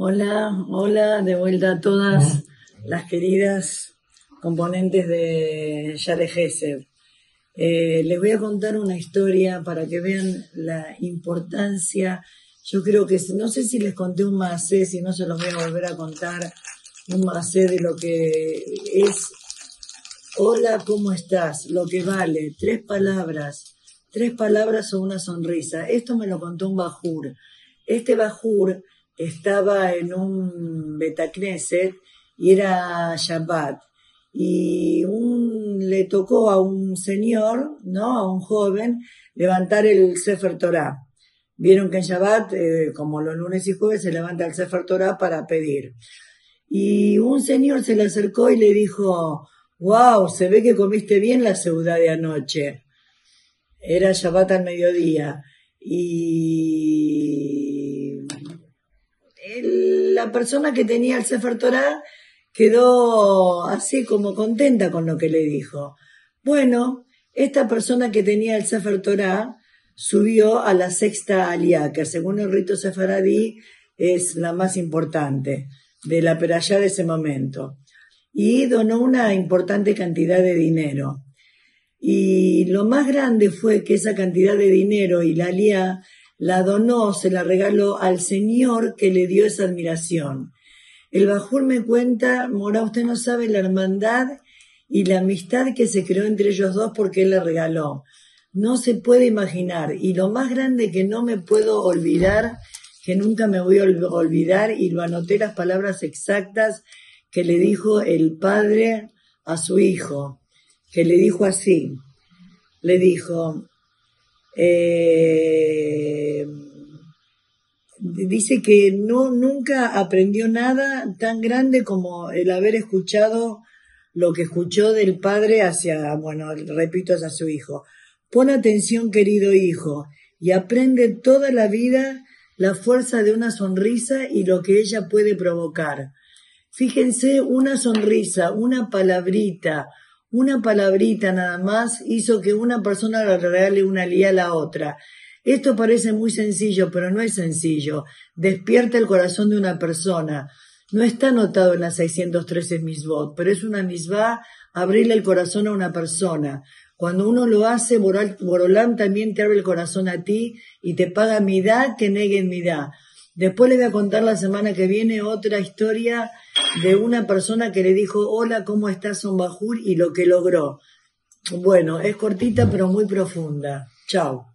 Hola, hola, de vuelta a todas las queridas componentes de Yare Gesed. Eh, les voy a contar una historia para que vean la importancia. Yo creo que, no sé si les conté un macé, si no se los voy a volver a contar, un macé de lo que es, hola, ¿cómo estás? Lo que vale, tres palabras, tres palabras o una sonrisa. Esto me lo contó un bajur. Este bajur estaba en un Betacneset y era Shabbat. Y un, le tocó a un señor, ¿no? A un joven, levantar el Sefer Torah. Vieron que en Shabbat, eh, como los lunes y jueves, se levanta el Sefer Torah para pedir. Y un señor se le acercó y le dijo, wow, se ve que comiste bien la ciudad de anoche. Era Shabbat al mediodía. Y la persona que tenía el Sefer Torah quedó así como contenta con lo que le dijo. Bueno, esta persona que tenía el Sefer Torah subió a la sexta alía, que según el rito sefaradí es la más importante de la perashá de ese momento. Y donó una importante cantidad de dinero. Y lo más grande fue que esa cantidad de dinero y la alía la donó, se la regaló al Señor que le dio esa admiración. El Bajur me cuenta, Mora, usted no sabe la hermandad y la amistad que se creó entre ellos dos porque él la regaló. No se puede imaginar. Y lo más grande que no me puedo olvidar, que nunca me voy a olvidar, y lo anoté las palabras exactas que le dijo el padre a su hijo, que le dijo así, le dijo, eh, dice que no nunca aprendió nada tan grande como el haber escuchado lo que escuchó del padre hacia, bueno, repito, hacia su hijo. Pon atención, querido hijo, y aprende toda la vida la fuerza de una sonrisa y lo que ella puede provocar. Fíjense, una sonrisa, una palabrita, una palabrita nada más hizo que una persona le regale una lía a la otra. Esto parece muy sencillo, pero no es sencillo. Despierta el corazón de una persona. No está anotado en las 613 misbot, pero es una misbah abrirle el corazón a una persona. Cuando uno lo hace, Borolán también te abre el corazón a ti y te paga midá que neguen midá. Después le voy a contar la semana que viene otra historia de una persona que le dijo, hola, ¿cómo estás, Son Bajur? y lo que logró. Bueno, es cortita pero muy profunda. Chao.